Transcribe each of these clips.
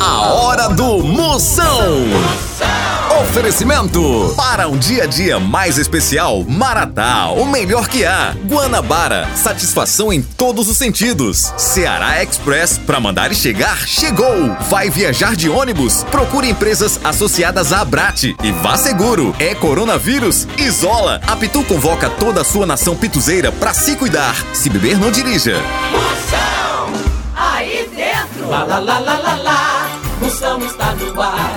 A hora do Moção. Oferecimento para um dia a dia mais especial, Maratá, o melhor que há. Guanabara, satisfação em todos os sentidos. Ceará Express, para mandar e chegar, chegou. Vai viajar de ônibus? Procure empresas associadas à Abrate e vá seguro. É coronavírus? Isola. A Pitu convoca toda a sua nação pituzeira para se cuidar. Se beber, não dirija. Moção, aí dentro. Lá, lá, lá, lá, lá. Moção está no ar.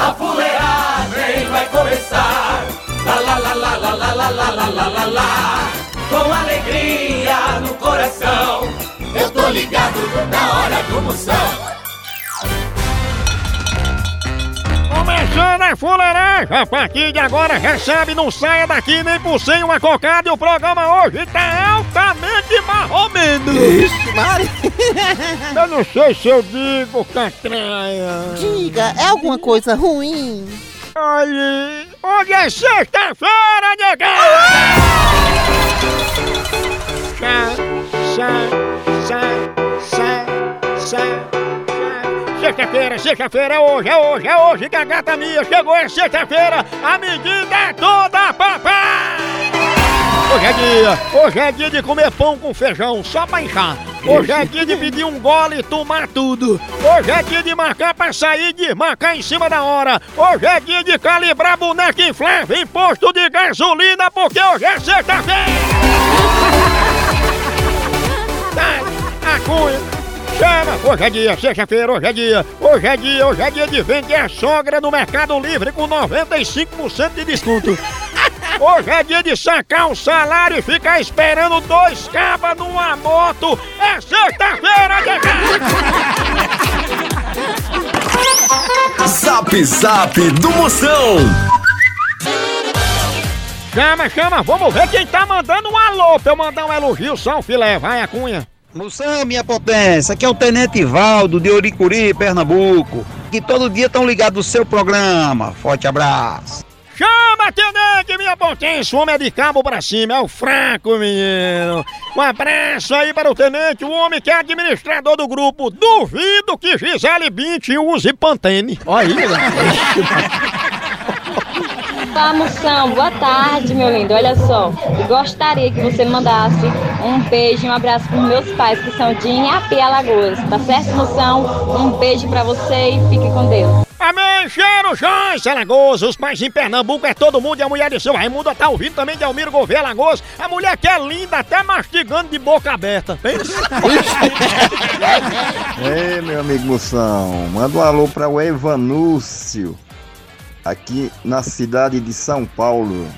A fuleagem vai começar. Lá, lá, lá, lá, lá, lá, lá, lá, lá, lá, lá. Com alegria no coração. Eu tô ligado na hora do Moção. Começando a fuleiragem, a partir de agora recebe, não saia daqui nem por sem uma cocada e o programa hoje tá altamente marromeno. Ixi, Mari. Eu não sei se eu digo, Catraia. Diga, é alguma coisa ruim? Olha, hoje é sexta-feira, nega! Sai, sai, sai, sai, sai. Sexta-feira, sexta-feira é hoje, é hoje, é hoje que a gata minha chegou, é sexta-feira, a medida é toda, papai! Hoje é dia, hoje é dia de comer pão com feijão, só pra inchar. Hoje é dia de pedir um gole e tomar tudo. Hoje é dia de marcar pra sair e desmarcar em cima da hora. Hoje é dia de calibrar boneca inflável em posto de gasolina, porque hoje é sexta-feira! A cunha. Chama! Hoje é dia, sexta-feira, hoje é dia, hoje é dia, hoje é dia de vender a sogra no Mercado Livre com 95% de desconto. Hoje é dia de sacar o salário e ficar esperando dois cabas numa moto. É sexta-feira, Zap Zap do Moção. Chama, chama, vamos ver quem tá mandando um alô pra eu mandar um elogio, só um filé. Vai, a cunha. Moção, minha potência, aqui é o Tenente Valdo de Oricuri, Pernambuco, que todo dia estão ligados no seu programa. Forte abraço. Chama, tenente, minha potência, o homem é de cabo pra cima, é o fraco, menino. Um abraço aí para o tenente, o homem que é administrador do grupo. Duvido que Gisele Bint use Pantene. Olha aí, Olá, Moção. Boa tarde, meu lindo. Olha só, eu gostaria que você mandasse um beijo e um abraço para meus pais, que são de Inhapi, Alagoas. Tá certo, Moção? Um beijo para você e fique com Deus. Amém, cheiro, Joyce, Alagoas, os pais em Pernambuco é todo mundo e a mulher de seu Raimundo tá ouvindo também de Almiro Gouveia, Alagoas, a mulher que é linda, até mastigando de boca aberta, pensa? Ei, meu amigo Moção, manda um alô para o Evanúcio, aqui na cidade de São Paulo.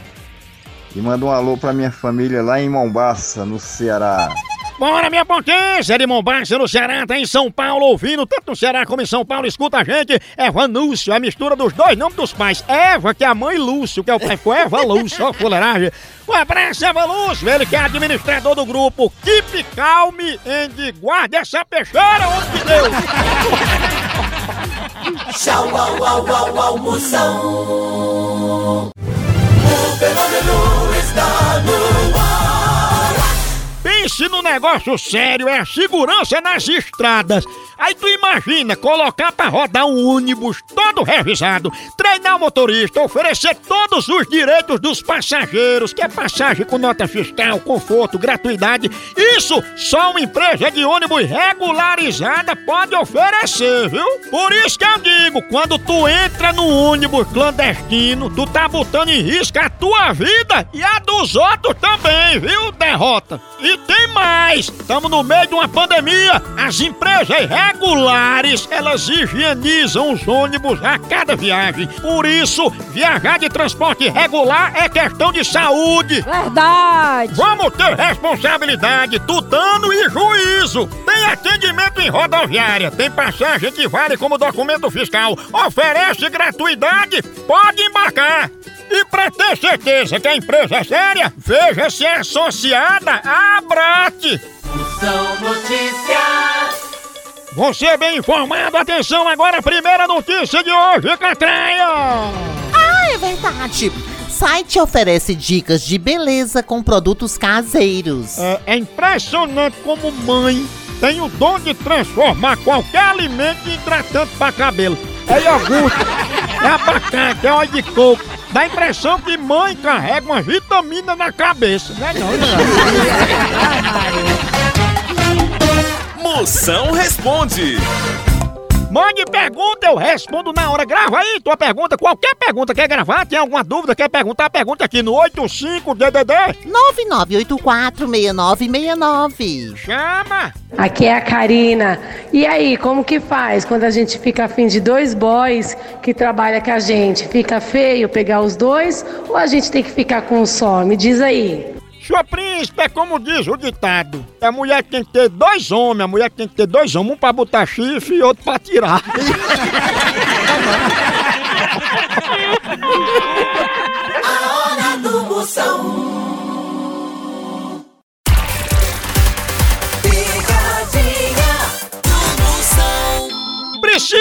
E manda um alô para minha família lá em Mombaça, no Ceará. Bora, minha potência de Mombaça, no Ceará, tá em São Paulo, ouvindo, tanto no Ceará como em São Paulo, escuta a gente, Eva Lúcio, a mistura dos dois nomes dos pais, Eva, que é a mãe Lúcio, que é o pai, ficou Eva Lúcio, ó, fuleiragem. Um abraço, Eva Lúcio, ele que é administrador do grupo Keep Calme and guarde essa peixeira, homem de Deus. Tchau, au, au, au, au, Moção. O fenômeno está no. No negócio sério, é a segurança nas estradas. Aí tu imagina colocar pra rodar um ônibus todo revisado, treinar o motorista, oferecer todos os direitos dos passageiros, que é passagem com nota fiscal, conforto, gratuidade. Isso só uma empresa de ônibus regularizada pode oferecer, viu? Por isso que eu digo, quando tu entra no ônibus clandestino, tu tá botando em risco a tua vida e a dos outros também, viu, derrota? E tem mais! Estamos no meio de uma pandemia. As empresas regulares, elas higienizam os ônibus a cada viagem. Por isso, viajar de transporte regular é questão de saúde. Verdade. Vamos ter responsabilidade, tutano e juízo. Tem atendimento em rodoviária, tem passagem que vale como documento fiscal, oferece gratuidade, pode embarcar. E pra ter certeza que a empresa é séria, veja se é associada à Abrate. Moção Notícias. Você é bem informado, atenção agora, a primeira notícia de hoje, Catreia! Ah, é verdade. Site oferece dicas de beleza com produtos caseiros. É, é impressionante como mãe tem o dom de transformar qualquer alimento em hidratante para cabelo. É iogurte, é abacate, é óleo de coco. Dá a impressão que mãe carrega uma vitamina na cabeça, né não, não? Moção responde. Mande pergunta, eu respondo na hora. Grava aí tua pergunta, qualquer pergunta. Quer gravar? Tem alguma dúvida? Quer perguntar? Pergunta aqui no 85DDD 99846969. Chama! Aqui é a Karina. E aí, como que faz quando a gente fica afim de dois boys que trabalham com a gente? Fica feio pegar os dois ou a gente tem que ficar com um só? Me diz aí. Sua príncipe é como diz o ditado. A mulher tem que ter dois homens, a mulher tem que ter dois homens, um pra botar chifre e outro pra tirar. A hora do Moção.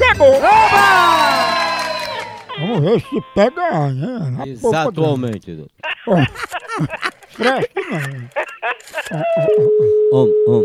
chegou! Vamos ver se pega, né? Na Exatamente. Preste não. Om, om.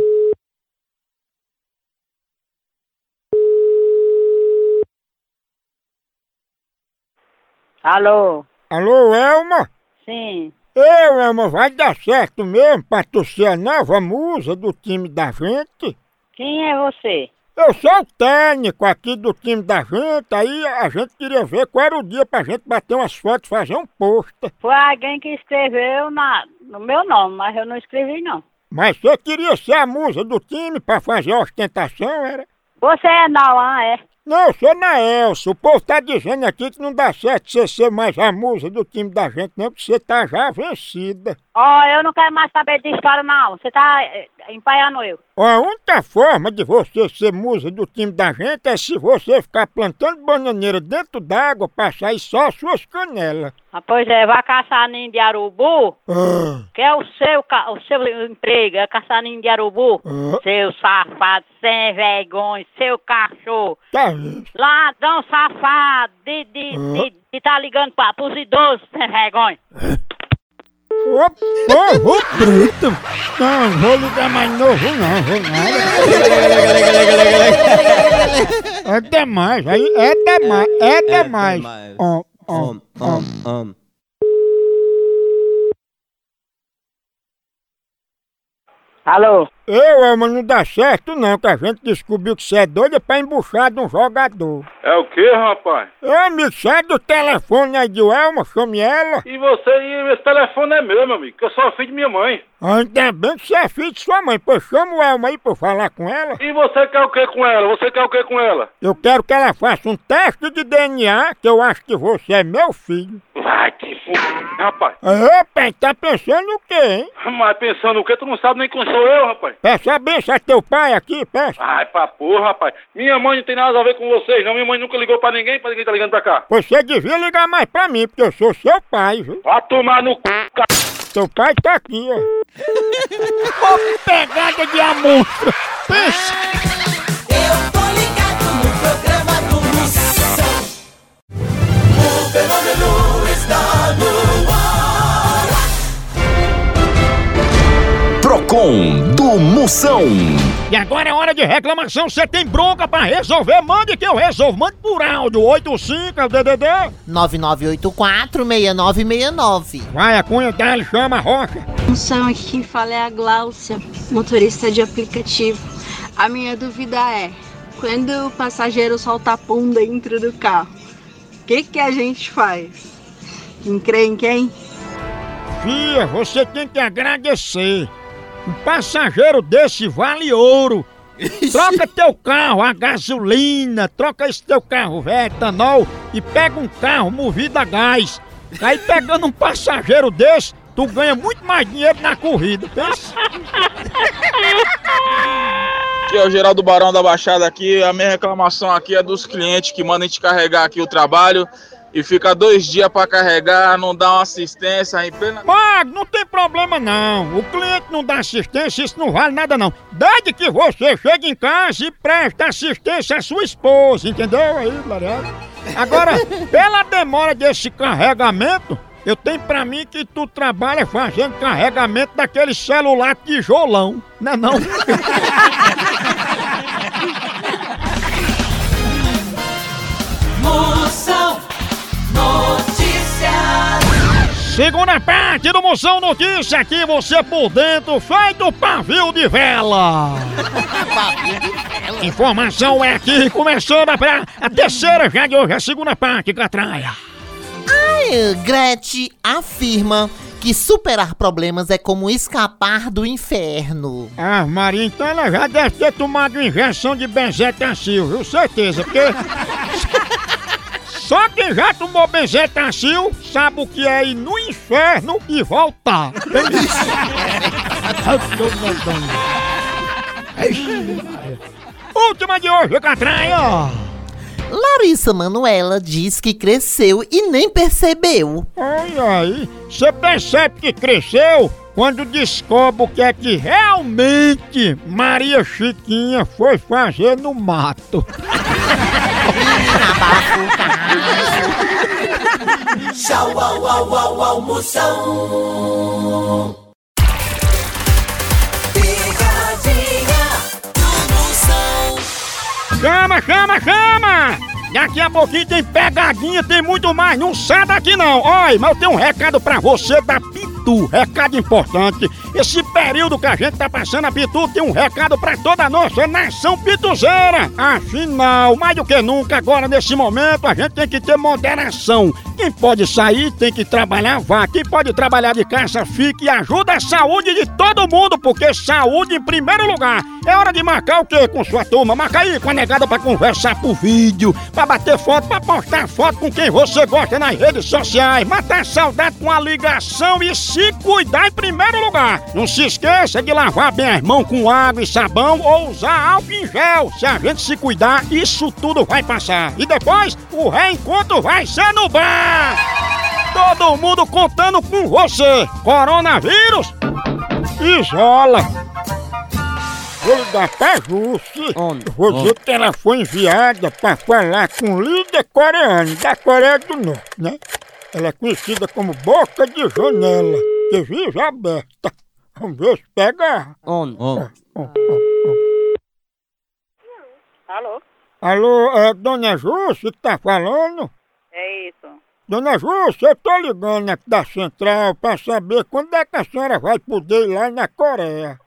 Alô? Alô, Elma? Sim. Eu, Elma, vai dar certo mesmo pra tu ser a nova musa do time da gente? Quem é você? Eu sou o técnico aqui do time da gente, aí a gente queria ver qual era o dia pra gente bater umas fotos, fazer um pôster. Foi alguém que escreveu na, no meu nome, mas eu não escrevi não. Mas você queria ser a musa do time pra fazer a ostentação, era? Você é Nauan, é? Não, eu sou Naelso. O povo tá dizendo aqui que não dá certo você ser mais a musa do time da gente, não, porque você tá já vencida. Ó, eu não quero mais saber de história não. Você tá eh, empaiando eu. Ó, A única forma de você ser musa do time da gente é se você ficar plantando bananeira dentro d'água pra sair só suas canelas. Ah, pois é, vai caçar ninho de arubu, Ah, que é o seu, o seu emprego, é caçar ninho de arubu. ah, Seu safado, sem vergonha, seu cachorro. tá? Ladrão safado, de, de, de, de tá ligando pra, pros idosos, sem vergonha. Ô, povo preto! Não, vou ligar mais novo não, vou nada. É demais, aí é demais, é demais. demais. Ó, Om, om, om. Alô? Eu, Elma, não dá certo não, que a gente descobriu que você é doida pra embuchar de um jogador. É o que, rapaz? Ô, amigo, sai do telefone aí de Elma, chame ela. E você, e esse telefone é meu, meu amigo, que eu sou filho de minha mãe. Ainda bem que você é filho de sua mãe, pois chama o Elma aí pra eu falar com ela. E você quer o que com ela? Você quer o que com ela? Eu quero que ela faça um teste de DNA, que eu acho que você é meu filho. Vai te f... rapaz. Opa, tá pensando o quê, hein? Mas pensando o que? Tu não sabe nem quem sou eu, rapaz. Peça a benção a teu pai aqui, peça. Ai, pra porra, rapaz. Minha mãe não tem nada a ver com vocês, não. Minha mãe nunca ligou pra ninguém, pra ninguém tá ligando pra cá. Você devia ligar mais pra mim, porque eu sou seu pai, viu? Vai tomar no c... c... Teu pai tá aqui, ó. Ô, pegada de amostra! Pensa! Eu tô ligado no programa do Moção. O fenômeno Procon do Moção. E agora é hora de reclamação. Você tem bronca pra resolver? Mande que eu resolvo. Mande por áudio. 85 é o DDD. 99846969. Vai, a cunha dele, chama a rocha. Moção, aqui quem fala é a Gláucia, motorista de aplicativo. A minha dúvida é, quando o passageiro solta a pum dentro do carro, o que, que a gente faz? Quem crê em quem? Fia, você tem que agradecer. Um passageiro desse vale ouro. Troca teu carro a gasolina, troca esse teu carro velho, etanol e pega um carro movido a gás. Aí pegando um passageiro desse, tu ganha muito mais dinheiro na corrida, pensa? Aqui é o Geraldo Barão da Baixada aqui. A minha reclamação aqui é dos clientes que mandam a gente carregar aqui o trabalho e fica dois dias para carregar, não dá uma assistência em plena... Mas não tem problema não. O cliente não dá assistência, isso não vale nada não. Desde que você chegue em casa e preste assistência à sua esposa, entendeu aí, Lariado? Agora, pela demora desse carregamento, eu tenho pra mim que tu trabalha fazendo carregamento daquele celular tijolão, não é não? Segunda parte do Moção Notícia aqui, você por dentro, feito pavio de vela. Informação é aqui, começando a, a terceira já de hoje, a segunda parte, Catraia. Ai, Gretchen afirma que superar problemas é como escapar do inferno. Ah, Maria, então ela já deve ter tomado injeção de benzetacil, viu? Certeza, porque... Só quem já tomou benzetacil sabe o que é ir no inferno e voltar. Última de hoje, Catraia. Larissa Manuela diz que cresceu e nem percebeu. Ai, ai, você percebe que cresceu quando descobre o que é que realmente Maria Chiquinha foi fazer no mato. Tchau, au, au, au, almoção. Picadinha do Moção. Chama, chama, chama! Daqui a pouquinho tem pegadinha, tem muito mais. Não sai daqui não. Oi, mas eu tenho um recado pra você da Pitu. Recado importante. Esse período que a gente tá passando, a Pitu tem um recado pra toda a nossa nação pituzeira. Afinal, mais do que nunca, agora nesse momento, a gente tem que ter moderação. Quem pode sair tem que trabalhar, vá. Quem pode trabalhar de casa, fique e ajuda a saúde de todo mundo, porque saúde em primeiro lugar. É hora de marcar o quê com sua turma? Marca aí com a negada pra conversar por vídeo, pra bater foto, pra postar foto com quem você gosta nas redes sociais, matar a saudade com a ligação e se cuidar em primeiro lugar. Não se esqueça de lavar bem as mãos com água e sabão ou usar álcool em gel. Se a gente se cuidar, isso tudo vai passar. E depois, o reencontro vai ser no bar. Todo mundo contando com você. Coronavírus, isola. Vou ligar pra Jusce. Vou dizer que ela foi enviada pra falar com o líder coreano da Coreia do Norte, né? Ela é conhecida como Boca de Janela, que vive aberta. Vamos ver se pega. On, on. Alô? Alô, é Dona Jusce que tá falando? É isso. Dona Jusce, eu tô ligando aqui da Central pra saber quando é que a senhora vai poder ir lá na Coreia.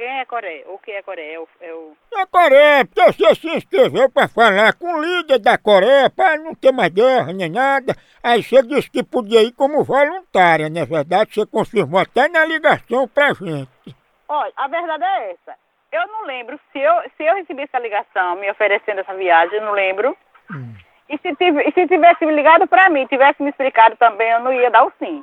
Quem é Coreia? O que é Coreia? É o, é o... Na Coreia, porque você se inscreveu pra falar com o líder da Coreia pra não ter mais guerra nem nada. Aí você disse que podia ir como voluntária, não é verdade? Você confirmou até na ligação pra gente. Olha, a verdade é essa. Eu não lembro se eu, se eu recebi essa ligação me oferecendo essa viagem, eu não lembro. E se, se tivesse me ligado pra mim, tivesse me explicado também, eu não ia dar o sim.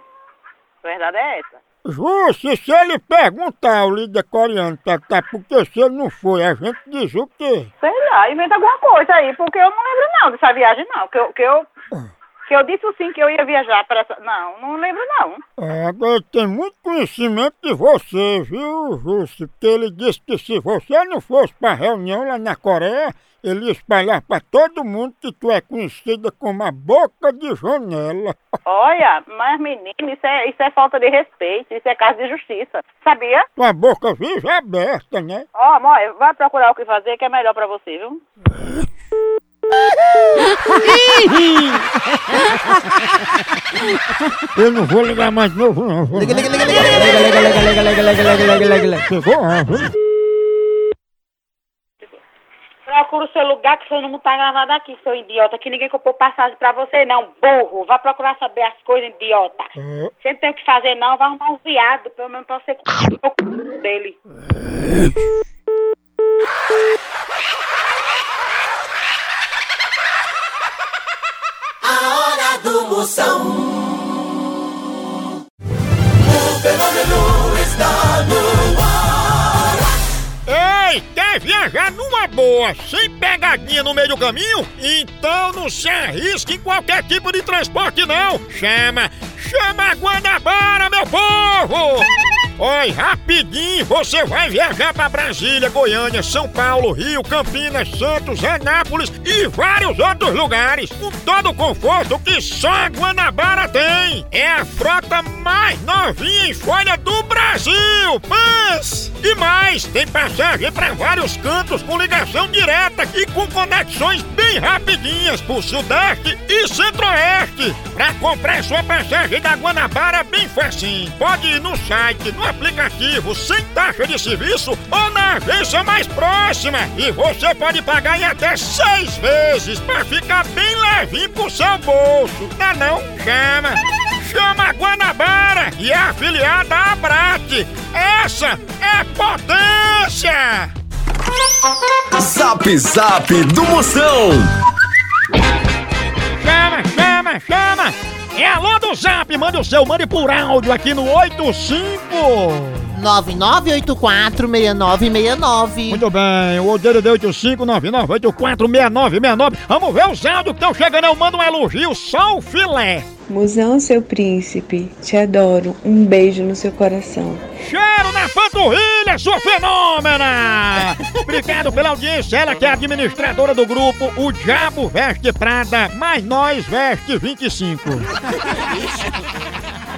A verdade é essa. Jusce, se ele perguntar ao líder coreano, tá, tá, porque você não foi, a gente diz o quê? Sei lá, inventa alguma coisa aí, porque eu não lembro não dessa viagem não. Que eu, que eu, que eu disse sim que eu ia viajar para essa. Não, não lembro não. É, agora tem muito conhecimento de você, viu, Jusce? Porque ele disse que se você não fosse pra reunião lá na Coreia, ele ia espalhar pra todo mundo que tu é conhecida como a boca de janela. Olha, mas menino, isso é, isso é falta de respeito, isso é caso de justiça. Sabia? Tua boca vive aberta, né? Ó, amor, vai procurar o que fazer que é melhor pra você, viu? Eu não vou ligar mais de novo, não. Liga, liga, liga, liga, liga, liga, liga, liga, liga, liga, liga, liga, liga. Ah, viu? Procura o seu lugar que seu não tá gravado aqui, seu idiota, que ninguém comprou passagem pra você, não, burro. Vai procurar saber as coisas, idiota. Você não tem o que fazer, não. Vai arrumar um viado, pelo menos pra você c... dele. A hora do Moção. O fenômeno está no ar. Ei, quer viajar numa boa, sem pegadinha no meio do caminho? Então não se arrisque em qualquer tipo de transporte não. Chama, chama a Guanabara, meu povo! Oi, rapidinho, você vai viajar para Brasília, Goiânia, São Paulo, Rio, Campinas, Santos, Anápolis e vários outros lugares, com todo o conforto que só a Guanabara tem. É a frota mais novinha em folha do Brasil, mas e mais, tem passagem para vários cantos com ligação direta e com conexões bem rapidinhas por Sudeste e Centro-Oeste. Para comprar sua passagem da Guanabara bem facinho, pode ir no site, no aplicativo, sem taxa de serviço ou na agência mais próxima. E você pode pagar em até seis vezes para ficar bem levinho pro seu bolso. Não, não? Chama! Chama a Guanabara e é afiliada à Abrat. Essa é potência! Zap Zap do Moção. Chama, chama, chama! É alô do Zap, manda o seu, mande por áudio aqui no 85... 99846969. Muito bem, o Odeiro de 8599846969. Vamos ver os áudios que estão chegando. Eu mando um elogio, só o filé. Musão, seu príncipe, te adoro. Um beijo no seu coração. Cheiro na panturrilha, sua fenômena! Obrigado pela audiência. Ela que é administradora do grupo O Diabo Veste Prada, mas nós veste 25.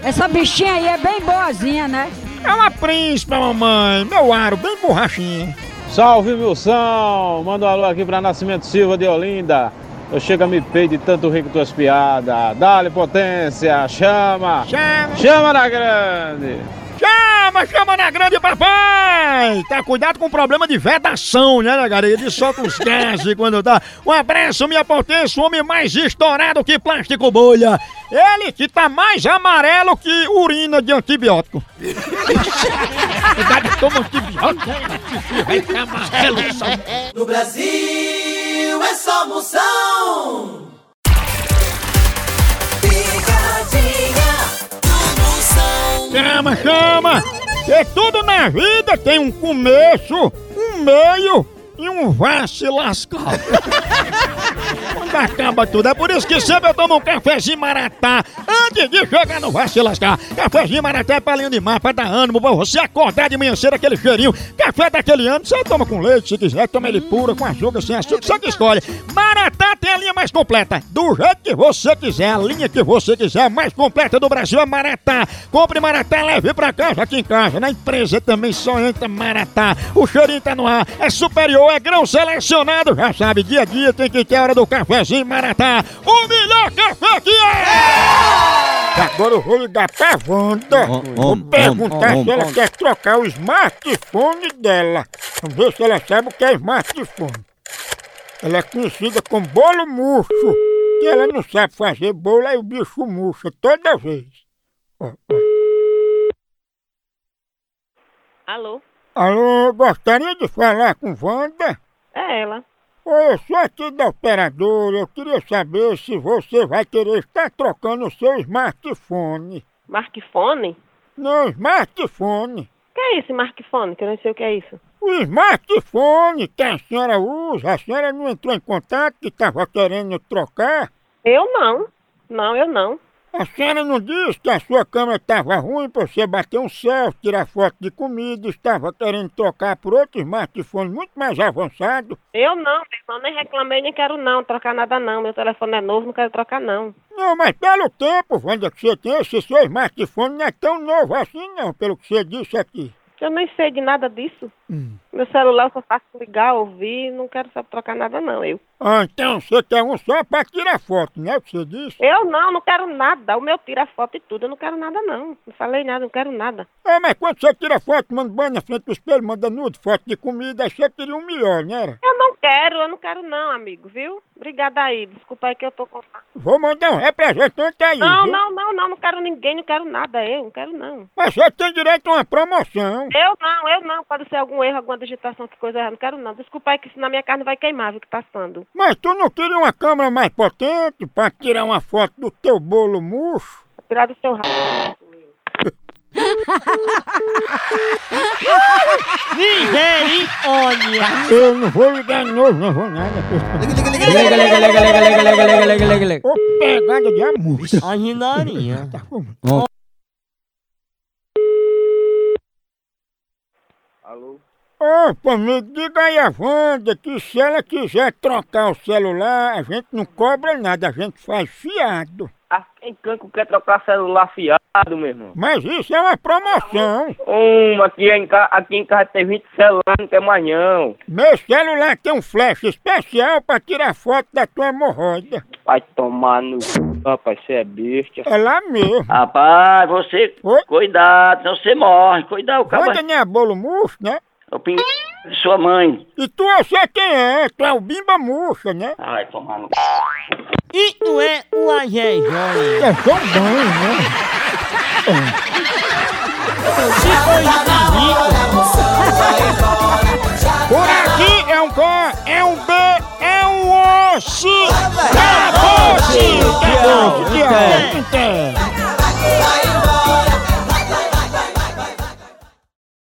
Essa bichinha aí é bem boazinha, né? É uma príncipe, mamãe. Meu aro, bem borrachinha. Salve, Wilson! Manda um alô aqui pra Nascimento Silva de Olinda. Eu chego a me pedir de tanto rir com tuas piadas. Dá-lhe potência, chama! Chama! Chama na grande! Chama, chama na grande, papai! Tá cuidado com o problema de vedação, né, galera? Ele solta os gases quando tá. Um abraço, minha potência, o homem mais estourado que plástico bolha. Ele que tá mais amarelo que urina de antibiótico. Cuidado, toma antibiótico, vai ficar amarelo. No Brasil é só moção. Picadinha do moção. Chama, chama! Que tudo na vida tem um começo, um meio e um vá se lascar. Quando acaba tudo, é por isso que sempre eu tomo um cafezinho maratá antes de chegar no vá se lascar. Cafezinho maratá é palinho de mar pra dar ânimo, pra você acordar de manhã cedo aquele cheirinho. Café daquele ano, você toma com leite se quiser, toma ele puro, com açúcar, sem açúcar, você que escolhe. Maratá tem a linha mais completa, do jeito que você quiser, a linha que você quiser, a mais completa do Brasil é Maratá. Compre Maratá, leve pra casa aqui em casa. Na empresa também só entra Maratá. O cheirinho tá no ar, é superior, é grão selecionado. Já sabe, dia a dia tem que ter a hora do cafezinho Maratá. O melhor café que é! Agora eu vou ligar pra Wanda. Vou perguntar se ela quer trocar o smartphone dela. Vamos ver se ela sabe o que é smartphone. Ela é conhecida como bolo murcho. E ela não sabe fazer bolo, aí o bicho murcha toda vez. Ó, ó. Alô? Alô, gostaria de falar com Wanda? É ela. Oi, eu sou aqui da operadora. Eu queria saber se você vai querer estar trocando o seu smartphone. Smartphone? Não, smartphone. Que é isso, smartphone? Que eu não sei o que é isso. O smartphone que a senhora usa, a senhora não entrou em contato que estava querendo trocar? Eu não. Não, eu não. A senhora não disse que a sua câmera estava ruim para você bater um selfie, tirar foto de comida, estava querendo trocar por outro smartphone muito mais avançado? Eu não, irmão, nem reclamei, nem quero não trocar nada não. Meu telefone é novo, não quero trocar não. Não, mas pelo tempo, Wanda, que você tem, esse seu smartphone não é tão novo assim não, pelo que você disse aqui. Eu nem sei de nada disso. Meu celular eu só faço ligar, ouvir, não quero saber trocar nada não, eu. Ah, então você quer um só para tirar foto, não é o que você disse? Eu não, não quero nada. O meu tira foto e tudo, eu não quero nada não. Não falei nada, não quero nada. É, mas quando você tira foto, manda banho na frente do espelho, manda nude, foto de comida, aí você queria um melhor, não era? Eu quero, eu não quero não, amigo, viu? Obrigada aí, desculpa aí que eu tô com... Vou mandar um representante aí, Não, viu? não, não, não, não quero ninguém, não quero nada, eu não quero não. Mas você tem direito a uma promoção. Eu não, eu não, pode ser algum erro, alguma digitação, que coisa errada, não quero não. Desculpa aí que senão minha carne vai queimar, viu, que tá passando. Mas tu não queria uma câmera mais potente para tirar uma foto do teu bolo murcho? Tirar do seu rabo. Misericórdia! Eu não vou ligar de novo, não vou nada. Liga, liga, liga, liga, liga, liga, liga, liga, liga, liga, liga. Ô, pegada de amor. A rinarinha. Ó. Alô? Opa, me diga aí a Wanda que se ela quiser trocar o celular, a gente não cobra nada, a gente faz fiado. Ah, quem canco quer trocar celular fiado, meu irmão? Mas isso é uma promoção. Um, aqui em, ca... aqui em casa tem 20 celulares, não quer mais não. Meu celular tem um flash especial pra tirar foto da tua hemorroida. Vai tomar no rapaz, você é besta. É lá mesmo. Rapaz, você... Cuidado, senão você morre. Cuidado, cara. Wanda não é bolo murcho, né? O ping... de sua mãe. E tu eu sei quem é, tu é o Bimba Murcha, né? Vai tomar no E tu é o Joia. É só banho, né? Por aqui é um K, é um B, é um osso. Acabou-se! Acabou-se!